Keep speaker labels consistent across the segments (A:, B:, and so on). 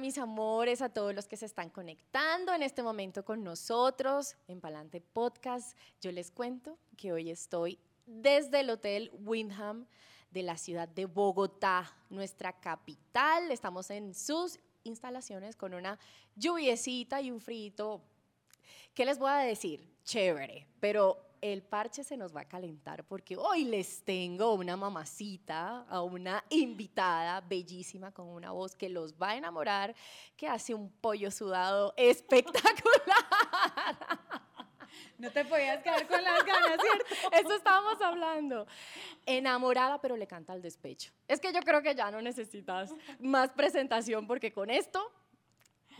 A: Mis amores, a todos los que se están conectando en este momento con nosotros en Palante Podcast. Yo les cuento que hoy estoy desde el Hotel Windham de la ciudad de Bogotá, nuestra capital. Estamos en sus instalaciones con una lluviecita y un frito. ¿Qué les voy a decir? Chévere, pero el parche se nos va a calentar porque hoy les tengo una mamacita, a una invitada bellísima con una voz que los va a enamorar, que hace un pollo sudado espectacular.
B: No te podías quedar con las ganas, ¿cierto?
A: Eso estábamos hablando. Enamorada, pero le canta al despecho. Es que yo creo que ya no necesitas más presentación porque con esto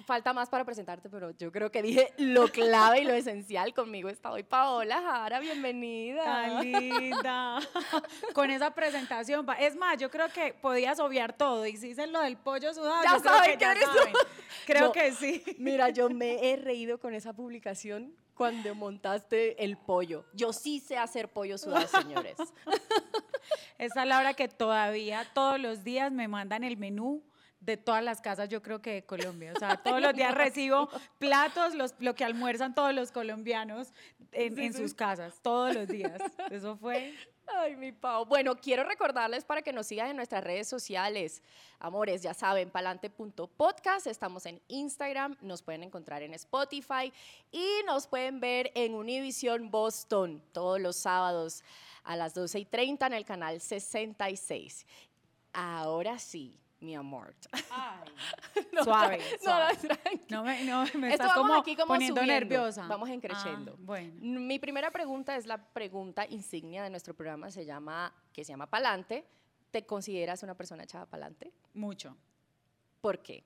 A: falta más para presentarte, pero yo creo que dije lo clave y lo esencial. Conmigo está hoy Paola Jara, bienvenida.
B: Tan linda. Con esa presentación. Es más, yo creo que podías obviar todo. Y si dices lo del pollo sudado,
A: ya saben
B: que
A: eres tú.
B: saben. Creo que sí.
A: Mira, yo me he reído con esa publicación cuando montaste el pollo. Yo sí sé hacer pollo sudado, señores.
B: Esa es la hora que todavía, todos los días me mandan el menú de todas las casas, yo creo que de Colombia. O sea, todos los días recibo platos, los, lo que almuerzan todos los colombianos en, en sus casas, todos los días. Eso fue.
A: Ay, mi Pau. Bueno, quiero recordarles para que nos sigan en nuestras redes sociales. Amores, ya saben, palante.podcast. Estamos en Instagram, nos pueden encontrar en Spotify y nos pueden ver en Univision Boston todos los sábados a las 12 y 30 en el canal 66. Ahora sí, mi amor. No,
B: Suave,
A: no,
B: suave.
A: tranqui.
B: No me, no, me
A: Esto
B: estás
A: vamos
B: como,
A: aquí como
B: poniendo
A: subiendo,
B: nerviosa.
A: Vamos en creciendo.
B: Ah, bueno.
A: Mi primera pregunta es la pregunta insignia de nuestro programa, se llama, que se llama Palante. ¿Te consideras una persona echada pa'lante?
B: Mucho.
A: ¿Por qué?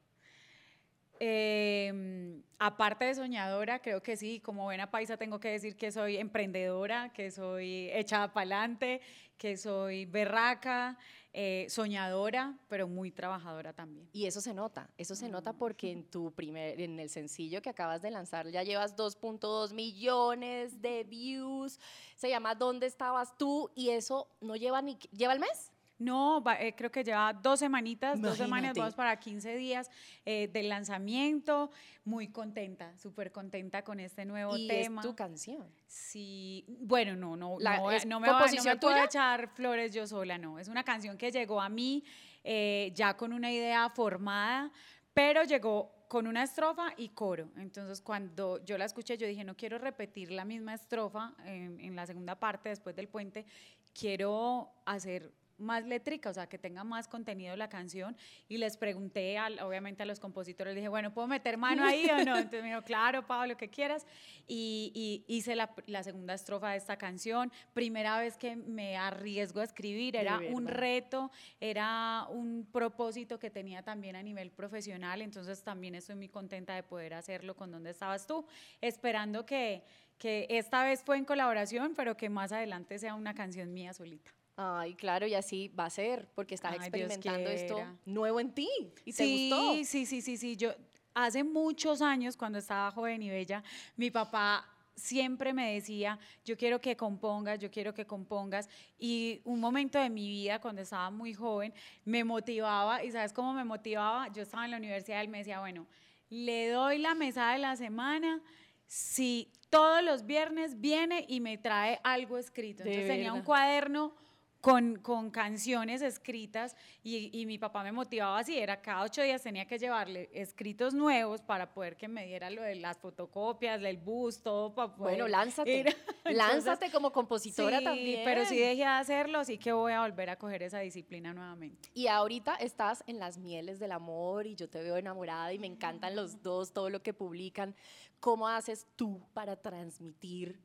B: Eh, aparte de soñadora, creo que sí, como buena paisa tengo que decir que soy emprendedora, que soy echada para adelante, que soy berraca, eh, soñadora, pero muy trabajadora también.
A: Y eso se nota, eso se
B: Mm.
A: nota porque en tu primer, en el sencillo que acabas de lanzar ya llevas 2.2 millones de views. Se llama ¿Dónde estabas tú? Y eso no lleva ni, ¿lleva el mes?
B: No, va- eh, creo que lleva dos semanitas, dos semanas, vamos para 15 días eh, del lanzamiento. Muy contenta, súper contenta con este nuevo
A: y
B: tema.
A: es tu canción.
B: Sí, bueno, no, no,
A: La-
B: no, voy a-
A: ¿es
B: no me, va- no me puedo echar flores yo sola, no. Es una canción que llegó a mí eh, ya con una idea formada, pero llegó con una estrofa y coro. Entonces, cuando yo la escuché, yo dije, no quiero repetir la misma estrofa en, en la segunda parte, después del puente, quiero hacer más létrica, o sea, que tenga más contenido la canción. Y les pregunté, al- obviamente, a los compositores, les dije, bueno, ¿puedo meter mano ahí o no? Entonces me dijo, claro, Pablo, lo que quieras. Y, y hice la, la segunda estrofa de esta canción. Primera vez que me arriesgo a escribir, era un reto, era un propósito que tenía también a nivel profesional. Entonces también estoy muy contenta de poder hacerlo con ¿Dónde estabas tú? Esperando que, que esta vez fue en colaboración, pero que más adelante sea una canción mía solita.
A: Ay, claro, y así va a ser, porque estás
B: Ay,
A: experimentando esto nuevo en ti. ¿Y
B: sí,
A: te gustó?
B: Sí, sí, sí, sí. Yo hace muchos años, cuando estaba joven y bella, mi papá siempre me decía, yo quiero que compongas, yo quiero que compongas. Y un momento de mi vida, cuando estaba muy joven, me motivaba. ¿Y sabes cómo me motivaba? Yo estaba en la universidad y él me decía, bueno, le doy la mesada de la semana si todos los viernes viene y me trae algo escrito. Entonces tenía un cuaderno con, con canciones escritas y, y mi papá me motivaba así, era cada ocho días tenía que llevarle escritos nuevos para poder que me diera lo de las fotocopias, del bus, todo para poder
A: Bueno, lánzate.
B: ir. Entonces,
A: lánzate como compositora
B: sí,
A: también.
B: pero sí dejé de hacerlo, así que voy a volver a coger esa disciplina nuevamente.
A: Y ahorita estás en las mieles del amor y yo te veo enamorada y me encantan los dos, todo lo que publican. ¿Cómo haces tú para transmitir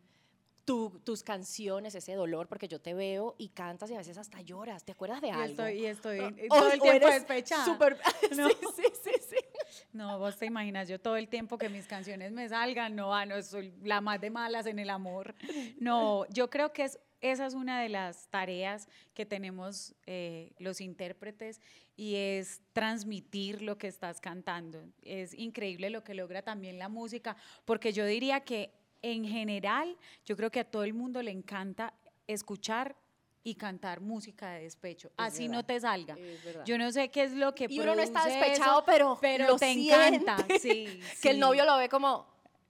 A: tu- tus canciones, ese dolor? Porque yo te veo y cantas y a veces hasta lloras. ¿Te acuerdas de
B: Y
A: algo?
B: estoy, y estoy
A: O-
B: eh,
A: o-
B: todo el tiempo despechada.
A: súper-
B: No.
A: Sí, sí, sí, sí.
B: No, vos te imaginas, yo todo el tiempo que mis canciones me salgan, no, ah, no, soy la más de malas en el amor. No, yo creo que es, esa es una de las tareas que tenemos eh, los intérpretes y es transmitir lo que estás cantando. Es increíble lo que logra también la música, porque yo diría que en general, yo creo que a todo el mundo le encanta escuchar y cantar música de despecho.
A: Es
B: Así no te salga. Yo no sé qué es lo que
A: Y uno no está despechado,
B: eso,
A: pero,
B: pero
A: lo
B: te
A: siente.
B: encanta. Sí,
A: que el novio lo ve como,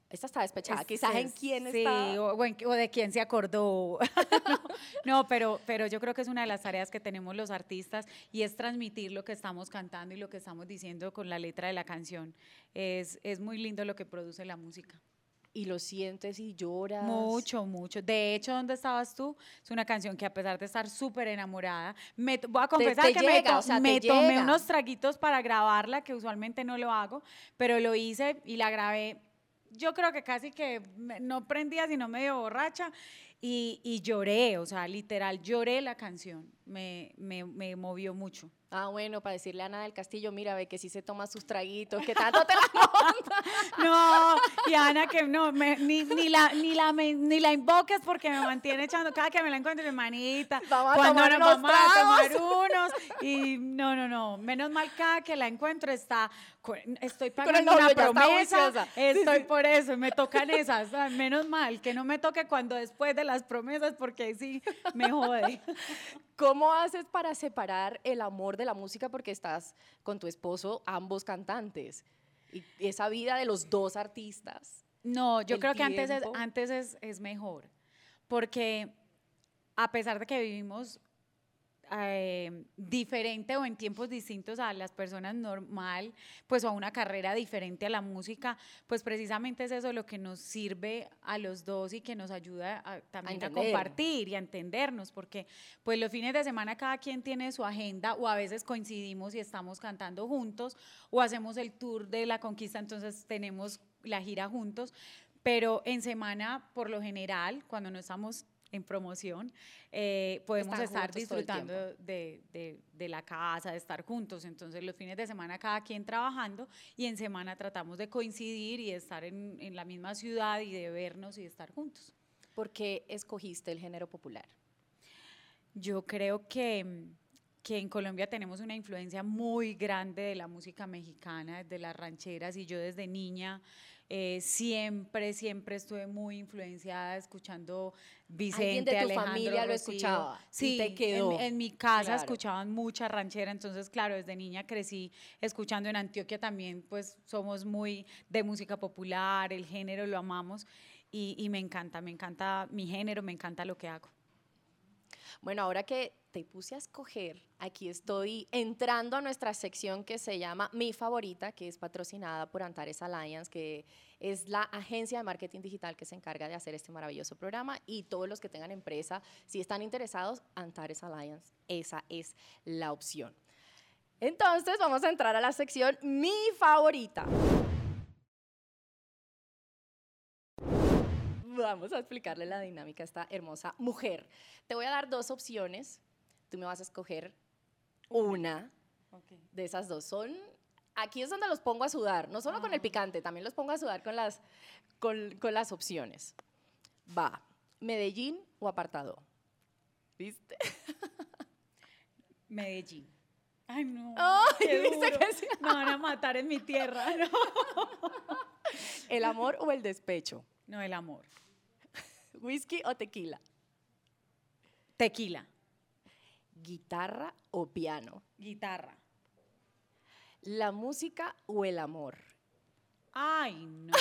A: esta está despechada,
B: Es-
A: quizás en quién
B: sí,
A: está.
B: O, o de quién se acordó. no, no, pero, pero yo creo que es una de las tareas que tenemos los artistas y es transmitir lo que estamos cantando y lo que estamos diciendo con la letra de la canción. Es, es muy lindo lo que produce la música.
A: Y lo sientes y lloras.
B: Mucho, mucho. De hecho, ¿dónde estabas tú? Es una canción que a pesar de estar súper enamorada, me, voy a confesar
A: te
B: que me,
A: llega,
B: to-
A: o sea, te
B: me tomé
A: llega.
B: unos traguitos para grabarla, que usualmente no lo hago, pero lo hice y la grabé. Yo creo que casi que me- no prendía, sino medio borracha. Y, y lloré, o sea, literal, lloré la canción. Me, me, me movió mucho.
A: Ah, bueno, para decirle a Ana del Castillo, mira, ve que sí se toma sus traguitos, que tanto te la monta.
B: No, y Ana que no, me- ni, ni, la, ni, la, me- ni la invoques porque me mantiene echando, cada que me la encuentro, hermanita,
A: Vamos a
B: cuando nos vamos a tomar unos, y no, no, no, menos mal cada que la encuentro está, estoy pagando una promesa, estoy por eso, me tocan esas, menos mal, que no me toque cuando después de las promesas, porque sí me jode.
A: ¿Cómo haces para separar el amor de la música porque estás con tu esposo, ambos cantantes? Y esa vida de los dos artistas.
B: No, yo creo que antes, es, antes es, es mejor, porque a pesar de que vivimos eh, diferente o en tiempos distintos a las personas normal, pues a una carrera diferente a la música, pues precisamente es eso lo que nos sirve a los dos y que nos ayuda a, también a,
A: entender.
B: compartir y a entendernos, porque pues los fines de semana cada quien tiene su agenda o a veces coincidimos y estamos cantando juntos o hacemos el tour de la conquista, entonces tenemos la gira juntos, pero en semana, por lo general, cuando no estamos en promoción, eh, podemos
A: Están
B: estar disfrutando de, de- de la casa, de estar juntos. Entonces, los fines de semana cada quien trabajando y en semana tratamos de coincidir y de estar en, en la misma ciudad y de vernos y de estar juntos.
A: ¿Por qué escogiste el género popular?
B: Yo creo que, que en Colombia tenemos una influencia muy grande de la música mexicana, de las rancheras, y yo desde niña eh, siempre, siempre estuve muy influenciada escuchando Vicente,
A: de tu
B: Alejandro
A: familia lo
B: Rocío.
A: escuchaba
B: Sí,
A: te
B: en-
A: quedó.
B: En, mi casa
A: Claro.
B: escuchaban mucha ranchera, entonces claro, desde niña crecí escuchando en Antioquia también, pues somos muy de música popular, el género lo amamos y, y me encanta, me encanta mi género, me encanta lo que hago.
A: Bueno, ahora que te puse a escoger, aquí estoy entrando a nuestra sección que se llama Mi Favorita, que es patrocinada por Antares Alliance, que es la agencia de marketing digital que se encarga de hacer este maravilloso programa. Y todos los que tengan empresa, si están interesados, Antares Alliance, esa es la opción. Entonces, vamos a entrar a la sección Mi Favorita. Vamos a explicarle la dinámica a esta hermosa mujer. Te voy a dar dos opciones. Tú me vas a escoger una de esas dos. Son, aquí es donde los pongo a sudar, no solo con el
B: Ah.
A: picante, también los pongo a sudar con las, con, con las opciones. Va, Medellín o apartado. ¿Viste?
B: Medellín. Ay, no.
A: Ay,
B: qué
A: dice
B: duro.
A: que sí.
B: Me van a matar en mi tierra. No,
A: ¿El amor o el despecho?
B: no el amor.
A: ¿Whisky o tequila?
B: Tequila.
A: ¿Guitarra o piano?
B: Guitarra.
A: ¿La música o el amor?
B: Ay, no.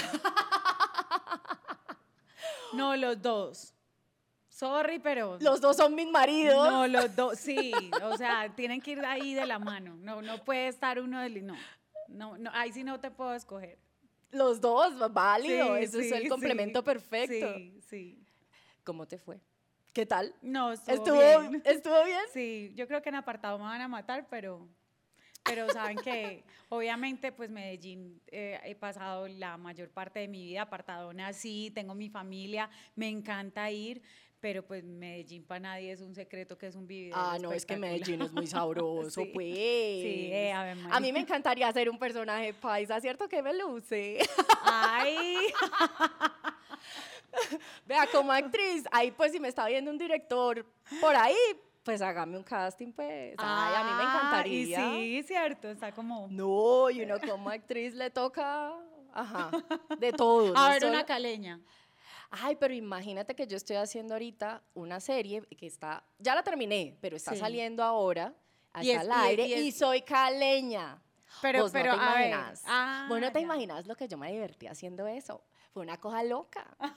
B: No, los dos. Sorry, pero.
A: Los dos son mis maridos.
B: No, los dos, sí. O sea, tienen que ir ahí de la mano. No, no puede estar uno del. No. No, no, ahí sí no te puedo escoger.
A: Los dos, válido.
B: Sí,
A: Eso es el complemento
B: sí,
A: perfecto.
B: Sí, sí.
A: ¿Cómo te fue? ¿Qué tal?
B: No, estuvo,
A: ¿Estuvo
B: bien.
A: ¿Estuvo bien?
B: Sí, yo creo que en apartado me van a matar, pero, pero saben que obviamente pues Medellín eh, he pasado la mayor parte de mi vida apartado nací, tengo mi familia, me encanta ir, pero pues Medellín para nadie es un secreto que es un vividero
A: Ah, no, es que. Medellín es muy sabroso,
B: Sí.
A: pues.
B: Sí, eh, Ave
A: A mí
B: María.
A: me encantaría ser un personaje paisa, ¿cierto que me luce?
B: Ay,
A: Vea, como actriz, ahí pues si me está viendo un director por ahí, pues hágame un casting, pues. Ay, a mí me
B: Ah,
A: encantaría.
B: Y sí, cierto, está como...
A: No, y uno como actriz le toca, ajá, de todo.
B: A
A: no
B: ver, una caleña.
A: Ay, pero imagínate que yo estoy haciendo ahorita una serie que está, ya la terminé, pero está
B: Sí.
A: saliendo ahora hasta
B: Y es-
A: al
B: y-
A: aire
B: y
A: y, soy caleña.
B: Pero,
A: Vos
B: pero,
A: no te imaginas.
B: ah,
A: Vos no te
B: ya.
A: imaginas lo que yo me divertí haciendo eso. Fue una cosa loca.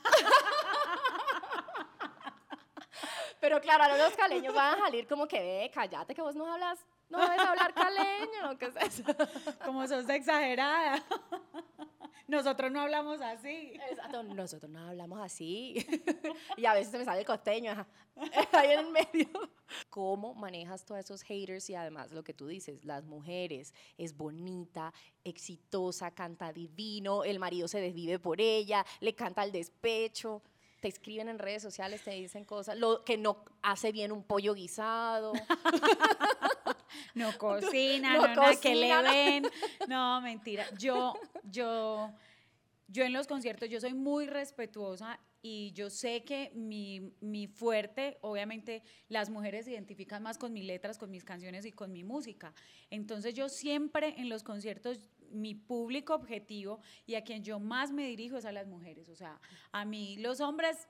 A: Pero claro, ahora los caleños van a salir como que, ve, cállate que vos no hablas, no debes hablar caleño. ¿Qué es eso?
B: Como sos exagerada. Nosotros no hablamos así.
A: Exacto, nosotros no hablamos así. y a veces se me sale el costeño, ajá, ahí en el medio. ¿Cómo manejas todos esos haters y además lo que tú dices, las mujeres, es bonita, exitosa, canta divino, el marido se desvive por ella, le canta al despecho, te escriben en redes sociales, te dicen cosas, lo que no hace bien un pollo guisado.
B: No cocina,
A: No
B: no, nada que le ven. No, mentira. Yo, yo, yo en los conciertos, yo soy muy respetuosa y yo sé que mi, mi fuerte, obviamente las mujeres se identifican más con mis letras, con mis canciones y con mi música. Entonces yo siempre en los conciertos, mi público objetivo y a quien yo más me dirijo es a las mujeres. O sea, a mí los hombres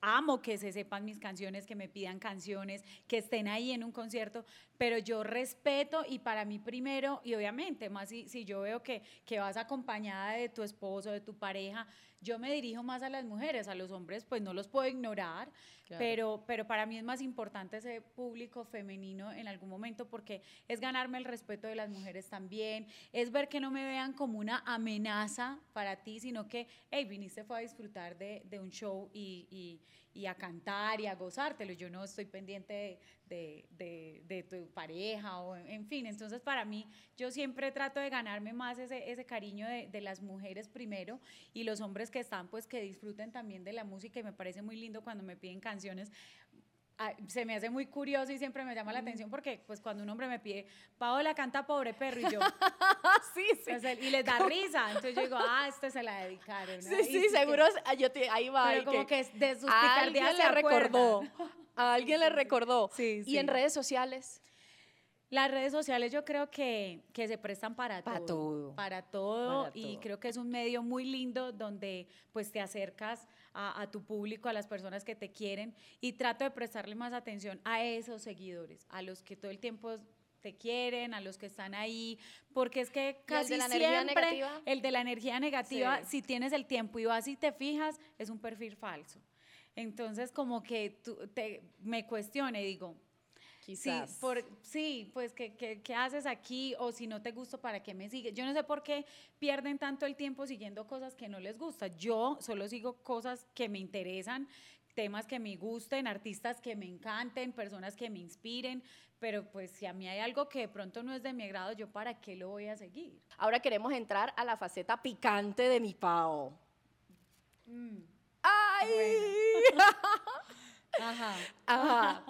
B: amo que se sepan mis canciones, que me pidan canciones, que estén ahí en un concierto, pero yo respeto y para mí primero, y obviamente, más si, si yo veo que, que vas acompañada de tu esposo, de tu pareja, yo me dirijo más a las mujeres, a los hombres pues no los puedo ignorar,
A: Claro.
B: pero, pero para mí es más importante ese público femenino en algún momento porque es ganarme el respeto de las mujeres también, es ver que no me vean como una amenaza para ti, sino que, hey, viniste fue a disfrutar de, de un show y, y- y a cantar y a gozártelo. Yo no estoy pendiente de, de- tu pareja o en, fin. Entonces, para mí, yo siempre trato de ganarme más ese, ese cariño de las mujeres primero y los hombres que están, pues que disfruten también de la música y me parece muy lindo cuando me piden canciones. Ah, se me hace muy curioso y siempre me llama la atención porque pues cuando un hombre me pide, Paola canta Pobre Perro y yo,
A: sí, sí.
B: pues, y les da risa, entonces yo digo, ah, este se la dedicaron. ¿no?
A: Sí,
B: Y
A: sí,
B: que-
A: seguro, ah, yo te- ahí va.
B: Pero como que, de sus
A: alguien le recordó. A alguien le recordó.
B: Sí,
A: Y en redes sociales.
B: Las redes sociales yo creo que, que se prestan para,
A: Para todo.
B: Para todo.
A: Para
B: y
A: todo.
B: creo que es un medio muy lindo donde pues te acercas a, a tu público, a las personas que te quieren y trato de prestarle más atención a esos seguidores, a los que todo el tiempo te quieren, a los que están ahí, porque es que
A: ¿Y el
B: casi
A: de la energía
B: siempre el de la energía negativa,
A: Sí.
B: si tienes el tiempo y vas y te fijas, es un perfil falso. Entonces, como que tú, te, me cuestione, digo,
A: Quizás.
B: Sí, por, sí, pues ¿qué, qué, qué haces aquí? O si no te gusta, ¿para qué me sigues? Yo no sé por qué pierden tanto el tiempo siguiendo cosas que no les gusta. Yo solo sigo cosas que me interesan, temas que me gusten, artistas que me encanten, personas que me inspiren, pero pues si a mí hay algo que de pronto no es de mi agrado, yo para qué lo voy a seguir.
A: Ahora queremos entrar a la faceta picante de mi Pao.
B: Mm,
A: ¡Ay!
B: Ajá.
A: Ajá.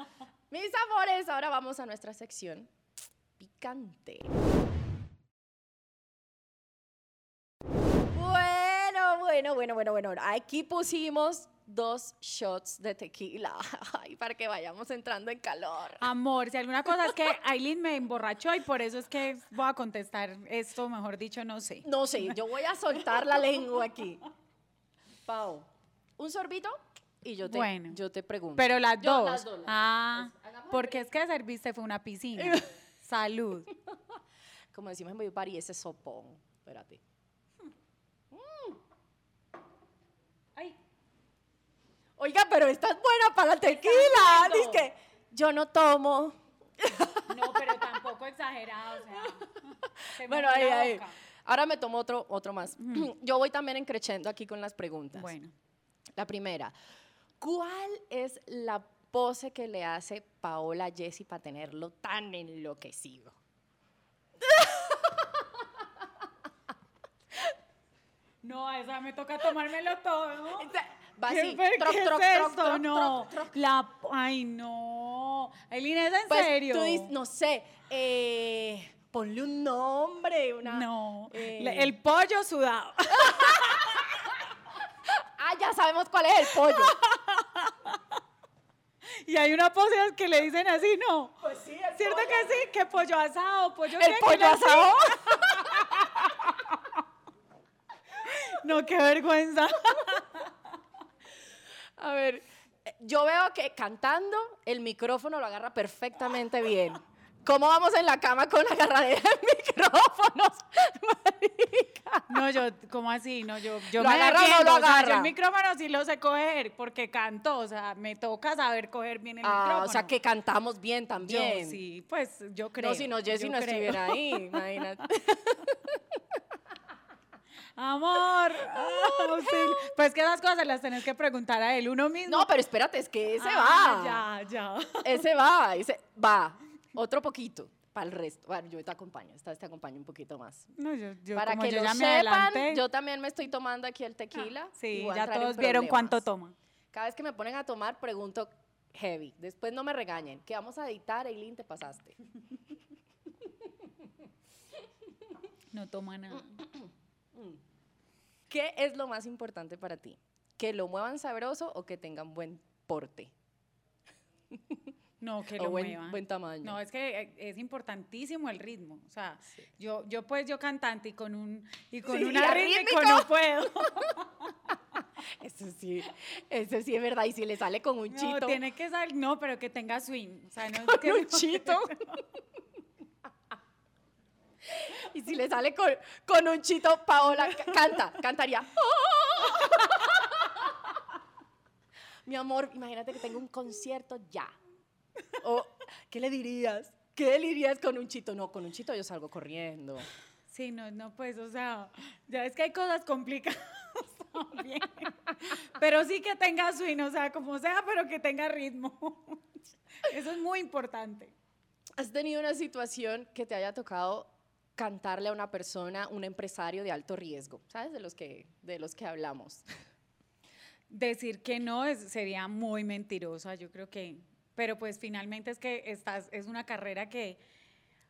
A: Mis amores, ahora vamos a nuestra sección picante. Bueno, bueno, bueno, bueno, bueno. Aquí pusimos dos shots de tequila Ay, para que vayamos entrando en calor.
B: Amor, si alguna cosa es que Aileen me emborrachó y por eso es que voy a contestar esto, mejor dicho, no sé.
A: No sé, yo voy a soltar la lengua aquí. Pau, un sorbito y yo te,
B: Bueno.
A: yo te pregunto.
B: Pero las
A: Yo
B: dos.
A: las dos, las dos.
B: Ah,
A: el
B: porque es que serviste fue una piscina. Salud.
A: Como decimos en Valledupar, ese sopón. Espérate.
B: Ay,
A: Oiga, pero estás buena para la tequila. Dice que yo no tomo.
B: no, pero tampoco exagerado, o sea.
A: Bueno, ahí, ahí. Ahora me tomo otro, otro más. Yo voy también encrechendo aquí con las preguntas.
B: Bueno,
A: La primera, ¿cuál es la pose que le hace Paola a Jessy para tenerlo tan enloquecido?
B: no, a esa me toca tomármelo todo.
A: Va
B: ¿Qué,
A: así, troc, troc,
B: es
A: troc,
B: no,
A: troc, troc.
B: la, ay, no. Aileen, ¿es en
A: Pues,
B: serio?
A: Tú dices, no sé, eh, ponle un nombre, una...
B: No,
A: eh,
B: le- el pollo sudado.
A: Ah, ya sabemos cuál es el pollo.
B: y hay una pose que le dicen así, ¿no?
A: Pues sí, el
B: ¿Cierto que sí? Que pollo asado, pollo
A: El pollo asado.
B: No, qué vergüenza.
A: ver, eh, yo veo que cantando el micrófono lo agarra perfectamente bien. ¿Cómo vamos en la cama con la agarradera de micrófonos? marica?
B: No, yo, ¿cómo así? No, yo, yo
A: ¿Lo
B: me
A: agarra o no lo
B: o sea, yo
A: agarra?
B: el micrófono sí lo sé coger porque canto, o sea, me toca saber coger bien el
A: Ah,
B: micrófono.
A: o sea que cantamos bien
B: Yo
A: también.
B: sí, pues yo creo.
A: no, si no, Jessy
B: yo
A: no
B: creo.
A: estuviera ahí, imagínate.
B: Amor, ah, auxilio. pues que esas cosas las tenés que preguntar a él uno mismo.
A: No, pero espérate, es que ese
B: Ah,
A: va.
B: Ya, ya.
A: Ese va, ese va. Otro poquito para el resto. Bueno, yo te acompaño, esta vez te acompaño un poquito más.
B: No, yo, yo
A: para que
B: yo
A: lo sepan, yo también me estoy tomando aquí el tequila. y
B: sí, ya todos vieron cuánto toma.
A: Cada vez que me ponen a tomar, pregunto heavy. Después no me regañen. Que vamos a editar, Eileen, te pasaste.
B: No toma nada.
A: ¿Qué es lo más importante para ti? ¿Que lo muevan sabroso o que tengan buen porte?
B: No, que
A: o
B: lo
A: buen,
B: muevan.
A: buen tamaño.
B: No, es que eh, es importantísimo el ritmo. O sea,
A: Sí.
B: yo, yo pues yo cantante y con un y con
A: Sí,
B: una no puedo.
A: Eso sí, eso sí es verdad. Y si le sale con un
B: No,
A: chito,
B: tiene que salir, no, pero que tenga swing. O sea, no es
A: con
B: que
A: un
B: no-
A: chito. y si le sale con, con un chito, Paola ca- canta, cantaría. Mi amor, imagínate que tengo un concierto ya. O, ¿Qué le dirías? ¿Qué le dirías con un chito? No, con un chito yo salgo corriendo.
B: Sí, no, no, pues, o sea, ya es que hay cosas complicadas también. Pero sí que tenga swing, o sea, como sea, pero que tenga ritmo. Eso es muy importante.
A: ¿Has tenido una situación que te haya tocado cantarle a una persona, un empresario de alto riesgo? ¿Sabes? De los que, de los que hablamos.
B: Decir que no es, sería muy mentirosa, yo creo que, pero pues finalmente es que estás, es una carrera que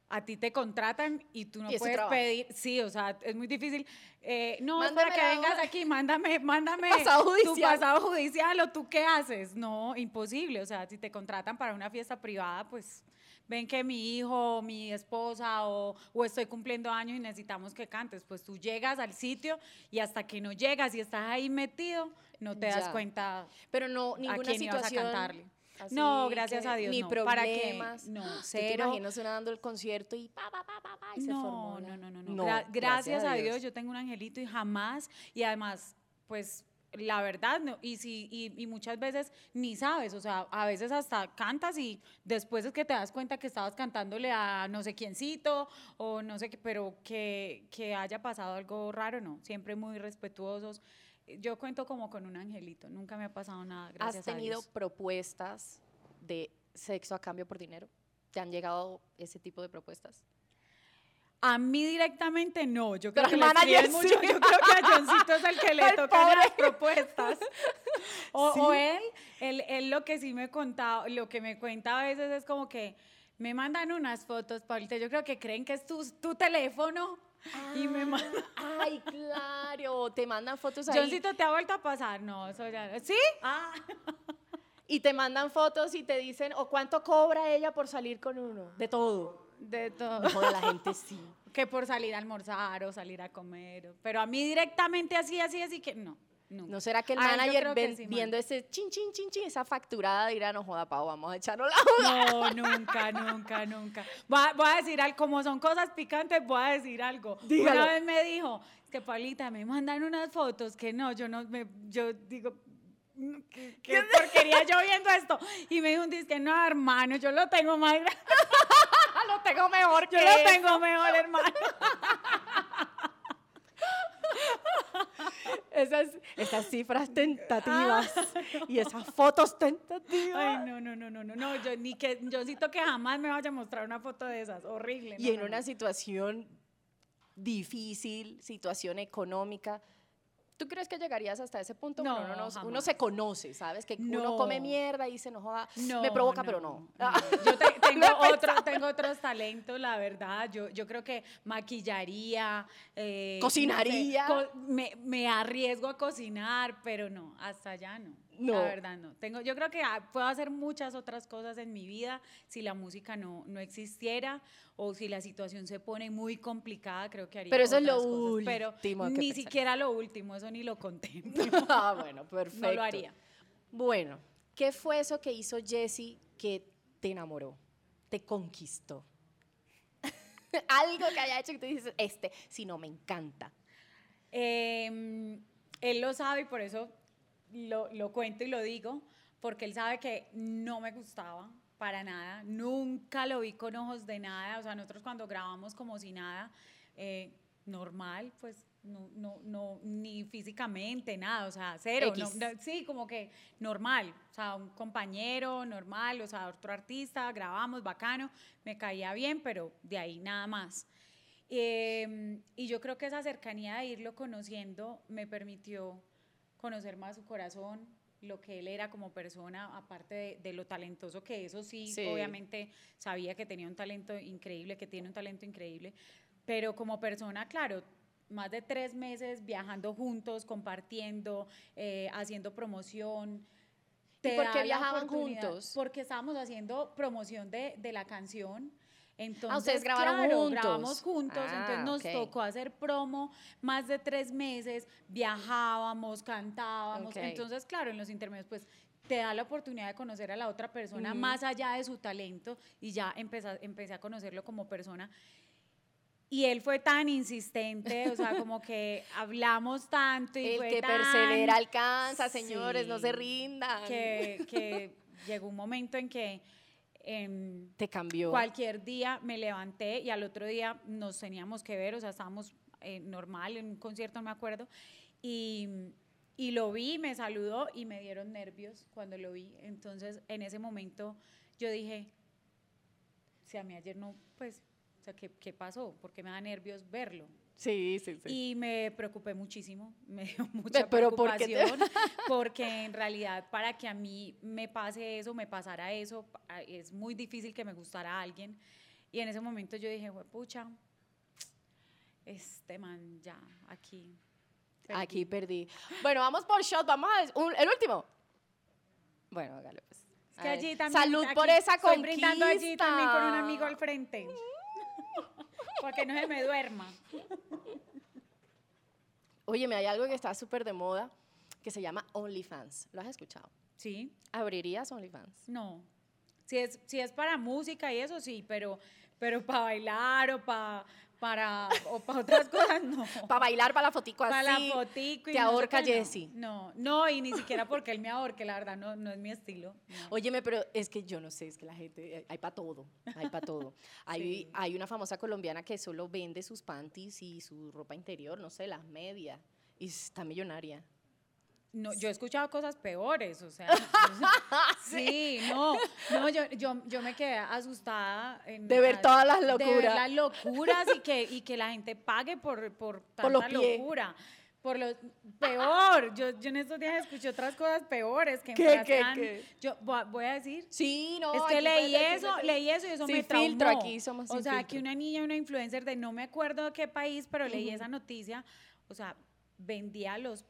B: a ti te contratan y tú no
A: Y
B: puedes pedir, sí, o sea, es muy difícil. eh, no, es para que vengas aquí, mándame, mándame
A: Pasado
B: tu pasado judicial o tú qué haces. No, imposible, o sea, si te contratan para una fiesta privada, pues ven que mi hijo, mi esposa o, o estoy cumpliendo años y necesitamos que cantes, pues tú llegas al sitio y hasta que no llegas y estás ahí metido, no te das cuenta
A: Pero no,
B: a
A: ninguna
B: quién ibas a
A: situación.
B: cantarle.
A: Así
B: No, gracias
A: que-
B: a Dios,
A: Ni
B: no. ¿Para
A: problemas.
B: No,
A: ¿Tú te
B: cero.
A: imaginas una dando el concierto y pa, pa, pa, pa, pa, y se
B: no,
A: formó
B: no,
A: la-
B: no, no, no. Gra- gracias, a Dios. yo tengo un angelito y jamás, y además, pues la verdad, no, y, si, y, y muchas veces ni sabes, o sea, a veces hasta cantas y después es que te das cuenta que estabas cantándole a no sé quiéncito o no sé qué, pero que, que haya pasado algo raro, no, siempre muy respetuosos. Yo cuento como con un angelito, nunca me ha pasado nada, gracias
A: ¿Has tenido
B: a Dios.
A: propuestas de sexo a cambio por dinero? ¿Te han llegado ese tipo de propuestas?
B: A mí directamente no, yo creo
A: Pero
B: que le escriben mucho,
A: sí.
B: yo creo que a Johncito es el que le
A: Al
B: tocan
A: pobre.
B: las propuestas. O, o
A: Sí.
B: él, él, él lo que sí me contaba, lo que me cuenta a veces es como que me mandan unas fotos, Paulita, yo creo que creen que es tu, tu teléfono y me mandan.
A: Ay, claro, te mandan fotos ahí.
B: Johncito, ¿te ha vuelto a pasar? No, eso ya. ¿Sí? Ah.
A: Y te mandan fotos y te dicen, o cuánto cobra ella por salir con uno. De todo.
B: De todo.
A: No la gente sí.
B: Que por salir a almorzar o salir a comer. Pero a mí directamente así, así, así que no.
A: ¿No será que el
B: Ah, yo
A: manager ven-
B: sí,
A: viendo
B: man.
A: ese chin, chin, chin, chin, esa facturada dirá, no joda, Pau, vamos a echarnos la
B: No, nunca, nunca, nunca. Voy a, voy a decir algo, como son cosas picantes, voy a decir algo.
A: Dígalo.
B: Una vez me dijo, que Paulita, me mandan unas fotos que no, yo no, me, yo digo, mm, ¿qué, qué porquería yo viendo esto? Y me dijo un disque, no, hermano, yo lo tengo más grande,
A: lo tengo mejor
B: yo
A: que
B: lo
A: eso".
B: tengo mejor, hermano.
A: Esas, esas cifras tentativas y esas fotos tentativas.
B: Ay, no, no, no, no, no, no, yo ni que, yo siento que jamás me vaya a mostrar una foto de esas, horrible.
A: y
B: no,
A: en
B: no,
A: una
B: no.
A: situación difícil, situación económica, ¿tú crees que llegarías hasta ese punto?
B: No,
A: Bueno, uno, no- uno se conoce, ¿sabes? Que uno
B: No.
A: come mierda y dice, no joda,
B: No,
A: me provoca, pero no.
B: Yo te- tengo, otro, tengo otros talentos, la verdad. Yo, yo creo que maquillaría. eh,
A: Cocinaría.
B: no sé, co- me, me arriesgo a cocinar, pero no, hasta allá no.
A: No.
B: La verdad no. Tengo, yo creo que ah, puedo hacer muchas otras cosas en mi vida si la música no, no existiera o si la situación se pone muy complicada, creo que haría
A: Pero eso es lo
B: cosas.
A: Último que
B: ni siquiera lo último, eso ni lo contemplo.
A: ah, bueno, perfecto.
B: No lo haría.
A: Bueno, ¿qué fue eso que hizo Jessie que te enamoró, te conquistó? Algo que haya hecho que tú dices, este, si no, me encanta.
B: Em, él lo sabe y por eso lo, lo cuento y lo digo, porque él sabe que no me gustaba para nada, nunca lo vi con ojos de nada, o sea, nosotros cuando grabamos como si nada, eh, normal, pues no, no, no, ni físicamente, nada, o sea, cero, no, sí, como que normal, o sea, un compañero normal, o sea, otro artista, grabamos, bacano, me caía bien, pero de ahí nada más. Eh, y yo creo que esa cercanía de irlo conociendo me permitió conocer más su corazón, lo que él era como persona, aparte de, de lo talentoso que eso sí,
A: Sí.
B: obviamente sabía que tenía un talento increíble, que tiene un talento increíble, pero como persona, claro, más de tres meses viajando juntos, compartiendo, eh, haciendo promoción.
A: ¿Y por qué viajaban juntos?
B: Porque estábamos haciendo promoción de, de la canción. Entonces,
A: Ah, ustedes grabaron
B: claro,
A: juntos.
B: grabamos juntos,
A: Ah,
B: entonces nos
A: ok.
B: tocó hacer promo más de tres meses, viajábamos, cantábamos.
A: Ok.
B: Entonces, claro, en los intermedios, pues te da la oportunidad de conocer a la otra persona
A: Ujú.
B: más allá de su talento y ya empecé, empecé a conocerlo como persona. Y él fue tan insistente, o sea, como que hablamos tanto y
A: El
B: fue
A: que
B: tan-
A: persevera alcanza, señores, no se
B: Sí,
A: rindan.
B: Que, que llegó un momento en que em,
A: Te cambió.
B: cualquier día me levanté y al otro día nos teníamos que ver, o sea, estábamos eh, normal en un concierto, no me acuerdo, y, y lo vi, me saludó y me dieron nervios cuando lo vi. Entonces, en ese momento yo dije, si a mí ayer no, pues, o sea, ¿qué, qué pasó? ¿Por qué me da nervios verlo?
A: Sí, sí, sí.
B: Y me preocupé muchísimo, me dio mucha
A: pero ¿por qué
B: preocupación, porque en realidad para que a mí me pase eso, me pasara eso, es muy difícil que me gustara a alguien. Y en ese momento yo dije, pucha, este man ya, aquí. perdí".
A: Aquí perdí. Bueno, vamos por shot, vamos a... un- el último. Bueno, hágale pues.
B: Es que allí también,
A: Salud por esa
B: estoy
A: conquista.
B: brindando allí también con un amigo al frente. Para que no se me duerma.
A: Óyeme, hay algo que está súper de moda que se llama OnlyFans. ¿Lo has escuchado?
B: Sí.
A: ¿Abrirías OnlyFans?
B: No. Si es, si es para música y eso sí, pero, pero para bailar o pa- para o para otras cosas no.
A: Para bailar, para la fotico así.
B: Para la fotico y
A: te
B: no
A: ahorca
B: no.
A: Jessie.
B: No, no, y ni siquiera porque él me ahorque, la verdad, no, no es mi estilo. no.
A: Óyeme, pero es que yo no sé, es que la gente, eh, hay para todo, hay para todo. Hay,
B: Sí.
A: hay una famosa colombiana que solo vende sus panties y su ropa interior, no sé, las medias, y está millonaria.
B: No, yo he escuchado cosas peores, o sea. sí, no, no, yo, yo, yo me quedé asustada. en-
A: De ver
B: a-
A: todas las
B: De ver
A: locuras.
B: las locuras y que, y que la gente pague por, por tanta
A: pies.
B: locura. Por lo peor, yo, yo en estos días escuché otras cosas peores que
A: ¿Qué, qué, qué?
B: Yo voy a, decir,
A: Sí, no.
B: es que leí
A: decir
B: eso, leí eso y eso
A: Sin
B: me traumó.
A: filtro, aquí somos
B: O sea,
A: filtro.
B: que una niña, una influencer de no me acuerdo de qué país, pero leí esa noticia, o sea, vendía los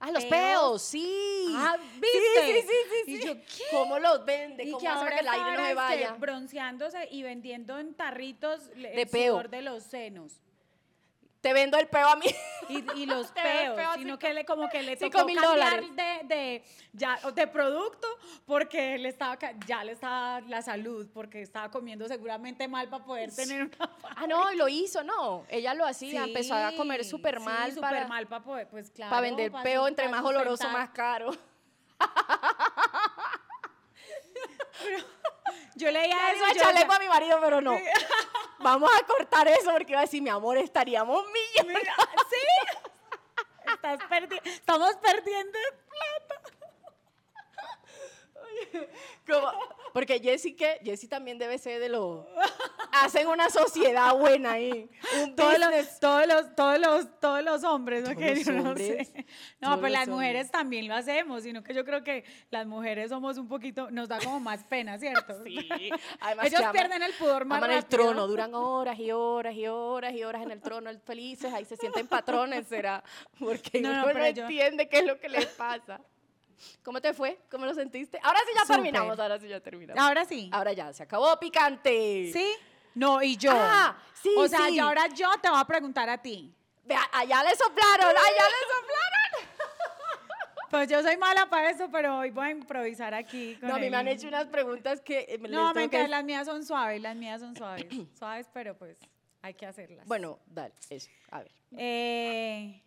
A: Ah, los
B: peos.
A: sí.
B: Ah, ¿viste?
A: sí, sí, sí,
B: Y
A: sí.
B: yo, ¿qué?
A: ¿Cómo los vende?
B: Y
A: ¿Cómo
B: que
A: hace
B: ahora
A: para que el aire no se
B: es que
A: vaya?
B: bronceándose y vendiendo en tarritos
A: De
B: el
A: peo.
B: sudor de los senos.
A: Te vendo el peo a mí.
B: Y, y los peos,
A: peo
B: sino que le, como que le tocó cambiar
A: dólares.
B: de, de, ya, de producto porque le estaba, ya le estaba la salud, porque estaba comiendo seguramente mal para poder tener una
A: Ah, no, y lo hizo, no. Ella lo hacía, empezó a comer
B: Sí,
A: súper
B: sí,
A: mal
B: súper
A: para,
B: mal para poder, pues claro.
A: para vender
B: pa
A: peo entre más oloroso, más caro.
B: Yo leía eso.
A: a
B: yo
A: para mi marido, pero no. Vamos a cortar eso porque iba a decir, mi amor, estaríamos millones.
B: Mira, sí. Estás perdi- estamos perdiendo
A: Como- porque Jessie, ¿qué? Jessie también debe ser de los... Hacen una sociedad buena ahí. Un
B: todos los, todos los, todos los, todos los hombres, ¿no?
A: Todos
B: Que
A: los
B: yo no
A: hombres,
B: sé. No,
A: todos
B: pues las mujeres
A: hombres.
B: también lo hacemos, sino que yo creo que las mujeres somos un poquito, nos da como más pena, ¿cierto?
A: Sí. Además
B: Ellos pierden el pudor más
A: Aman el trono, duran horas y horas y horas y horas en el trono, felices, ahí se sienten patrones, será. Porque
B: No,
A: uno
B: no,
A: no,
B: pero yo-
A: entiende qué es lo que les pasa. ¿Cómo te fue? ¿Cómo lo sentiste? Ahora sí ya terminamos, ahora sí ya terminamos.
B: Ahora sí.
A: Ahora ya, se acabó picante.
B: ¿Sí? No, y yo.
A: Ah, sí,
B: o sea,
A: sí.
B: y ahora yo te voy a preguntar a ti.
A: Vea, allá le soplaron, allá le soplaron.
B: Pues yo soy mala para eso, pero hoy voy a improvisar aquí. con
A: No, a mí me han hecho unas preguntas que eh, les
B: No, me
A: que-
B: las mías son suaves, las mías son suaves. suaves, pero pues hay que hacerlas.
A: Bueno, dale, eso, a ver.
B: Eh,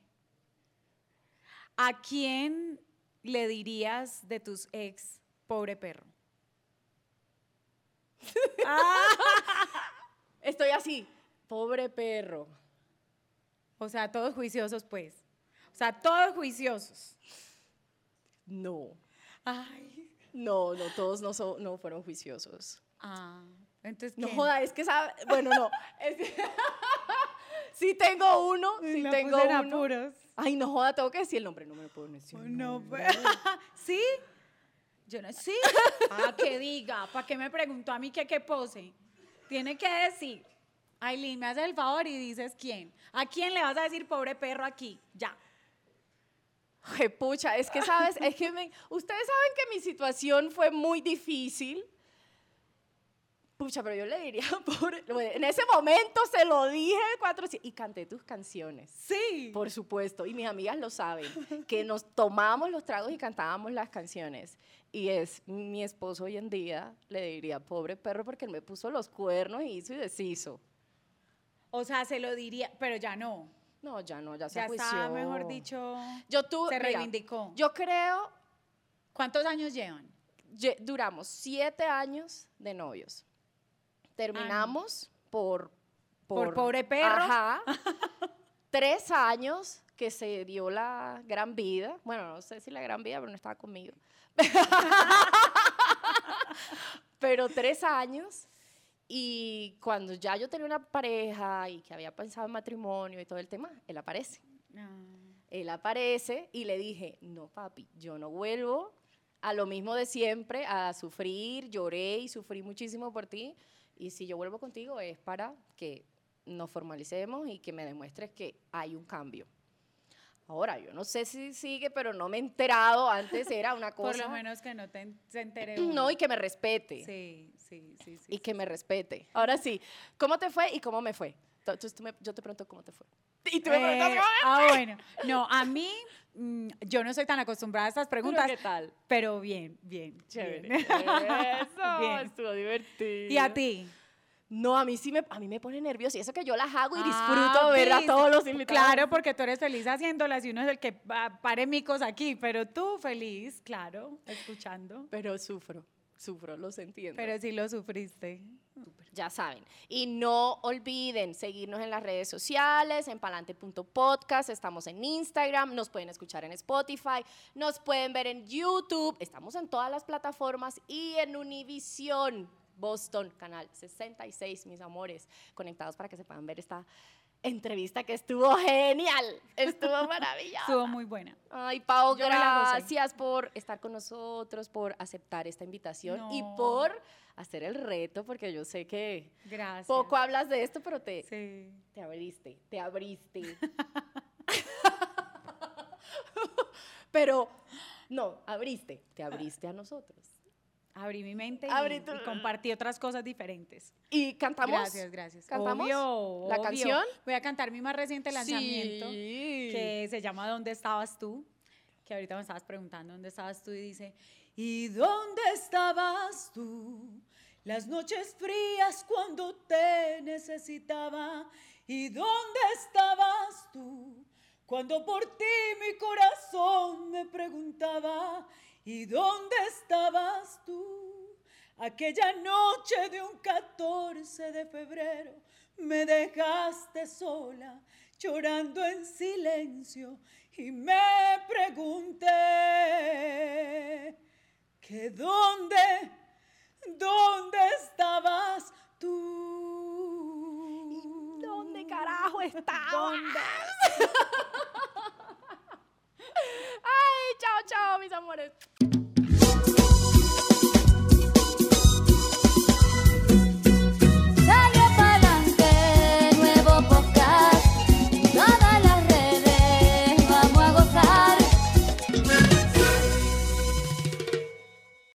B: ¿A quién le dirías de tus ex, pobre perro?
A: Estoy así, pobre perro.
B: O sea, todos juiciosos, pues. O sea, todos juiciosos.
A: No,
B: Ay.
A: no, no, todos no, so- no fueron juiciosos.
B: Ah, entonces,
A: No joda, es que sabe, bueno, no. es que- sí tengo uno, sí tengo uno.
B: apuros.
A: Ay, no joda, tengo que decir el nombre, no me lo puedo decir.
B: Uy, No, pues. ¿Sí? Yo no, ¿sí? Ah, que diga. ¿Para qué me preguntó a mí que qué pose? Tiene que decir. Aileen, me haces el favor y dices quién. ¿A quién le vas a decir pobre perro aquí? Ya.
A: pucha, es que sabes, es que me- ustedes saben que mi situación fue muy difícil. Pucha, pero yo le diría, pobre, en ese momento se lo dije cuatro y canté tus canciones.
B: Sí.
A: Por supuesto, y mis amigas lo saben, que nos tomábamos los tragos y cantábamos las canciones. Y es mi esposo hoy en día, le diría, pobre perro, porque él me puso los cuernos y hizo y deshizo.
B: O sea, se lo diría, pero ya no.
A: No, ya no, ya se
B: Ya está, mejor dicho.
A: Yo tuve,
B: se
A: mira,
B: reivindicó.
A: Yo creo,
B: ¿Cuántos años llevan?
A: lle- duramos siete años de novios. Terminamos por,
B: ¿Por pobre perro?
A: Ajá. Tres años que se dio la gran vida. Bueno, no sé si la gran vida, pero no estaba conmigo. pero tres años. Y cuando ya yo tenía una pareja y que había pensado en matrimonio y todo el tema, él aparece. Él aparece y le dije, no papi, yo no vuelvo a lo mismo de siempre, a sufrir, lloré y sufrí muchísimo por ti. Y si yo vuelvo contigo es para que nos formalicemos y que me demuestres que hay un cambio. Ahora, yo no sé si sigue, pero no me he enterado. Antes era una cosa.
B: Por lo menos que no te, se entere
A: No,
B: uno.
A: y que me respete.
B: Sí, sí, sí, sí.
A: y que me respete. Ahora sí, ¿cómo te fue y cómo me fue? Entonces tú me- yo te pregunto cómo te fue. Y tú me preguntas
B: Eh,
A: cómo me
B: ah, bueno. No, a mí, mm, yo no soy tan acostumbrada a estas preguntas,
A: ¿Qué tal?
B: pero bien, bien.
A: Chévere.
B: bien.
A: Eso,
B: Bien.
A: estuvo divertido.
B: ¿Y a ti?
A: No, a mí sí me, a mí me pone nervioso y eso que yo las hago y
B: Ah,
A: disfruto ver a todos los invitados.
B: Claro, porque tú eres feliz haciéndolas y uno es el que pa- pare micos aquí, pero tú feliz, claro, escuchando.
A: Pero sufro, sufro, los entiendo.
B: Pero sí lo sufriste.
A: ya saben. Y no olviden seguirnos en las redes sociales, en palante.podcast, estamos en Instagram, nos pueden escuchar en Spotify, nos pueden ver en YouTube, estamos en todas las plataformas y en Univision, Boston, canal 66, mis amores, conectados para que se puedan ver esta entrevista que estuvo genial, estuvo maravillosa.
B: Estuvo muy buena.
A: Ay, Pau,
B: Yo
A: gracias por estar con nosotros, por aceptar esta invitación y por hacer el reto, porque yo sé que
B: Gracias.
A: poco hablas de esto, pero te,
B: Sí.
A: te abriste, te abriste. pero, no, abriste, te abriste a nosotros.
B: Abrí mi mente y,
A: Abrí tu-
B: y compartí otras cosas diferentes.
A: Y cantamos.
B: Gracias, gracias.
A: ¿Cantamos
B: Obvio,
A: la
B: obvio.
A: canción?
B: Voy a cantar mi más reciente lanzamiento,
A: Sí.
B: que se llama ¿Dónde estabas tú? Que ahorita me estabas preguntando dónde estabas tú y dice, ¿y dónde estabas tú? Las noches frías cuando te necesitaba. ¿Y dónde estabas tú? Cuando por ti mi corazón me preguntaba, ¿y dónde estabas tú? Aquella noche de un 14 de febrero me dejaste sola, llorando en silencio, y me pregunté que dónde, dónde estabas tú.
A: ¿Dónde carajo estabas?
B: ¿Dónde?
A: Ay, chao, chao, mis amores.